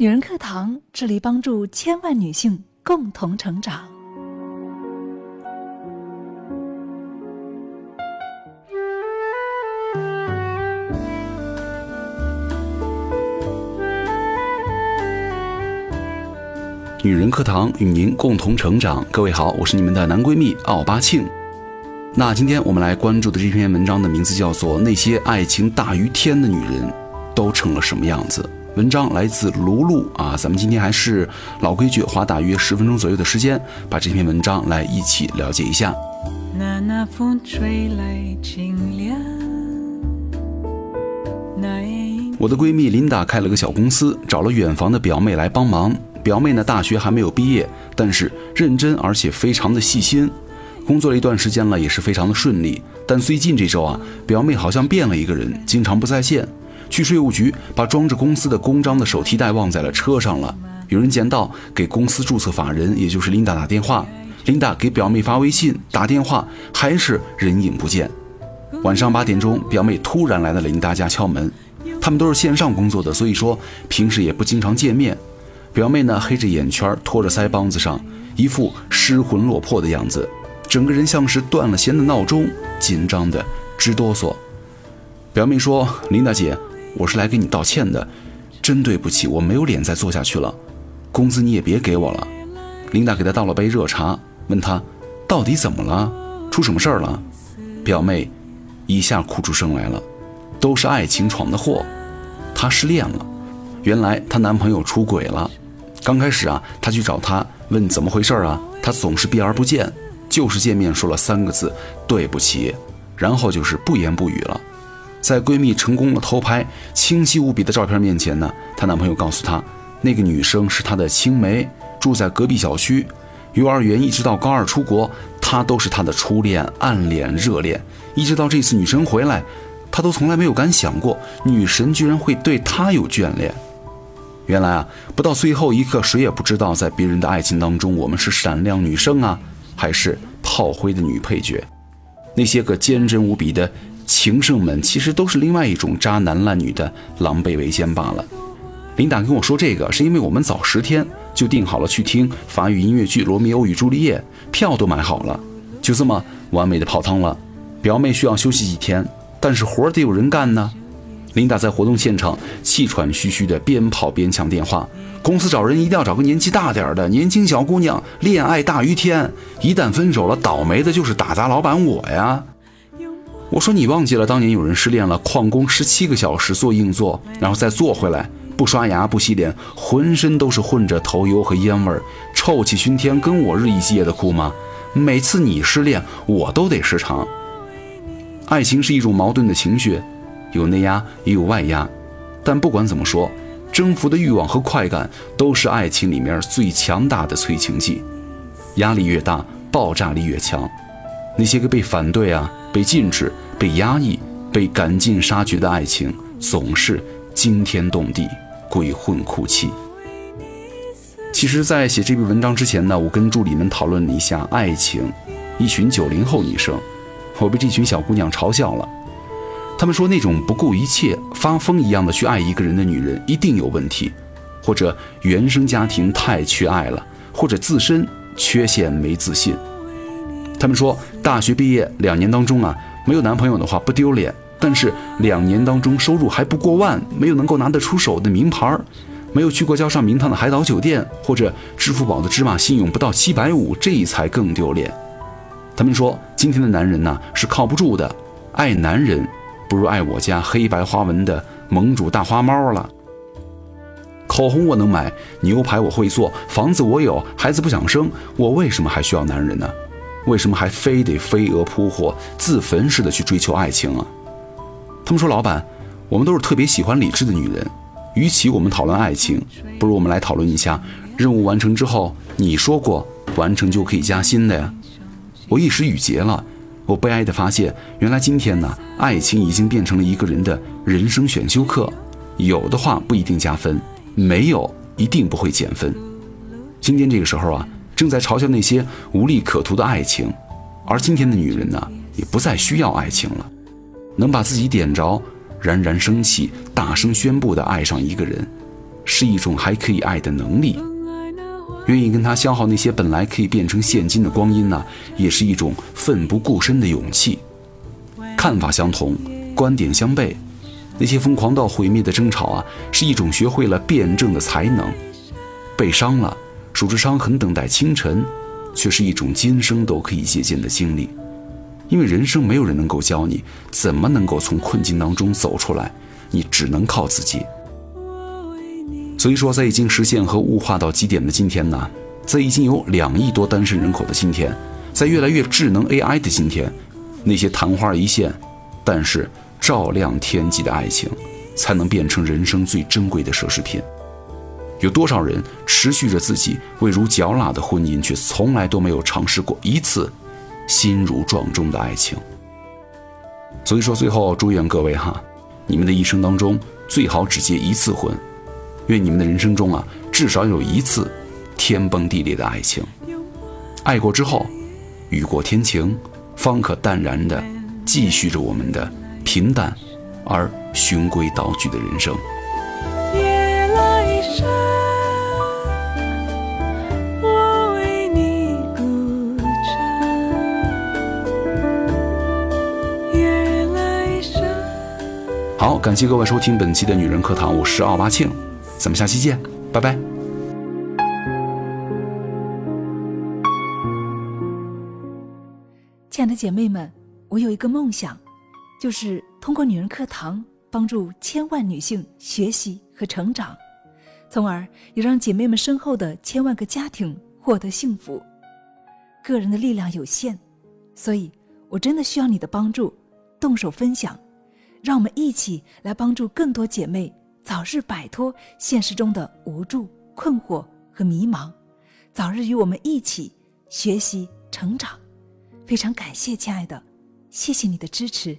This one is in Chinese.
女人课堂致力帮助千万女性共同成长。女人课堂与您共同成长。各位好，我是你们的男闺蜜奥巴庆。那今天我们来关注的这篇文章的名字叫做《那些爱情大于天的女人都成了什么样子》。文章来自卢璐啊，咱们今天还是老规矩，花大约十分钟左右的时间，把这篇文章来一起了解一下。那那风吹来清凉。我的闺蜜琳达开了个小公司，找了远房的表妹来帮忙。表妹呢，大学还没有毕业，但是认真而且非常的细心。工作了一段时间了，也是非常的顺利。但最近这周啊，表妹好像变了一个人，经常不在线。去税务局把装着公司的公章的手提袋忘在了车上了。有人捡到，给公司注册法人，也就是琳达打电话。琳达给表妹发微信、打电话，还是人影不见。晚上八点钟，表妹突然来到琳达家敲门。他们都是线上工作的，所以说平时也不经常见面。表妹呢，黑着眼圈，拖着腮帮子上，一副失魂落魄的样子，整个人像是断了弦的闹钟，紧张的直哆嗦。表妹说：“琳达姐。”我是来给你道歉的，真对不起，我没有脸再做下去了，工资你也别给我了。琳达给他倒了杯热茶，问他到底怎么了，出什么事儿了？表妹一下哭出声来了，都是爱情闯的祸，她失恋了，原来她男朋友出轨了。刚开始啊，她去找他问怎么回事啊，他总是避而不见，就是见面说了三个字对不起，然后就是不言不语了。在闺蜜成功了偷拍清晰无比的照片面前呢，她男朋友告诉她，那个女生是她的青梅，住在隔壁小区，幼儿园一直到高二出国，她都是她的初恋、暗恋、热恋，一直到这次女神回来，她都从来没有敢想过女神居然会对她有眷恋。原来啊，不到最后一刻，谁也不知道在别人的爱情当中，我们是闪亮女生啊，还是炮灰的女配角。那些个坚贞无比的。情圣们其实都是另外一种渣男烂女的狼狈为奸罢了。琳达跟我说这个，是因为我们早十天就订好了去听法语音乐剧《罗密欧与朱丽叶》，票都买好了，就这么完美的泡汤了。表妹需要休息几天，但是活得有人干呢。琳达在活动现场气喘吁吁的边跑边抢电话，公司找人一定要找个年纪大点的年轻小姑娘，恋爱大于天，一旦分手了，倒霉的就是打杂老板我呀。我说你忘记了，当年有人失恋了，旷工十七个小时做硬座，然后再坐回来，不刷牙不洗脸，浑身都是混着头油和烟味，臭气熏天，跟我日以继夜的哭吗？每次你失恋，我都得失常。爱情是一种矛盾的情绪，有内压也有外压，但不管怎么说，征服的欲望和快感都是爱情里面最强大的催情剂，压力越大，爆炸力越强。那些个被反对啊。被禁止、被压抑、被赶尽杀绝的爱情，总是惊天动地、鬼混哭泣。其实，在写这篇文章之前呢，我跟助理们讨论了一下爱情。一群九零后女生，我被这群小姑娘嘲笑了。他们说，那种不顾一切、发疯一样的去爱一个人的女人，一定有问题，或者原生家庭太缺爱了，或者自身缺陷没自信。他们说，大学毕业两年当中啊，没有男朋友的话不丢脸；但是两年当中收入还不过万，没有能够拿得出手的名牌，没有去过叫上名堂的海岛酒店，或者支付宝的芝麻信用不到七百五，这才更丢脸。他们说，今天的男人呢是靠不住的，爱男人不如爱我家黑白花纹的盟主大花猫了。口红我能买，牛排我会做，房子我有，孩子不想生，我为什么还需要男人呢？为什么还非得飞蛾扑火、自焚似的去追求爱情啊？他们说：“老板，我们都是特别喜欢理智的女人。与其我们讨论爱情，不如我们来讨论一下任务完成之后，你说过完成就可以加薪的呀。”我一时语结了。我悲哀地发现，原来今天呢，爱情已经变成了一个人的人生选修课。有的话不一定加分，没有一定不会减分。今天这个时候啊。正在嘲笑那些无利可图的爱情，而今天的女人呢，也不再需要爱情了，能把自己点着，冉冉升起，大声宣布的爱上一个人，是一种还可以爱的能力。愿意跟他消耗那些本来可以变成现金的光阴呢，也是一种奋不顾身的勇气。看法相同，观点相悖，那些疯狂到毁灭的争吵啊，是一种学会了辩证的才能。被伤了，数着伤痕等待清晨，却是一种今生都可以借鉴的经历。因为人生没有人能够教你怎么能够从困境当中走出来，你只能靠自己。所以说，在已经实现和物化到极点的今天呢，在已经有两亿多单身人口的今天，在越来越智能 AI 的今天，那些昙花一现，但是照亮天际的爱情，才能变成人生最珍贵的奢侈品。有多少人持续着自己味如嚼蜡的婚姻，却从来都没有尝试过一次心如撞钟的爱情？所以说，最后祝愿各位哈，你们的一生当中最好只结一次婚。愿你们的人生中啊，至少有一次天崩地裂的爱情。爱过之后，雨过天晴，方可淡然的继续着我们的平淡而循规蹈矩的人生。夜来深，我为你孤枕。夜来深。好，感谢各位收听本期的女人课堂，我是奥巴庆。咱们下期见，拜拜。亲爱的姐妹们，我有一个梦想，就是通过女人课堂帮助千万女性学习和成长，从而也让姐妹们身后的千万个家庭获得幸福。个人的力量有限，所以我真的需要你的帮助，动手分享，让我们一起来帮助更多姐妹。早日摆脱现实中的无助、困惑和迷茫，早日与我们一起学习成长。非常感谢，亲爱的，谢谢你的支持。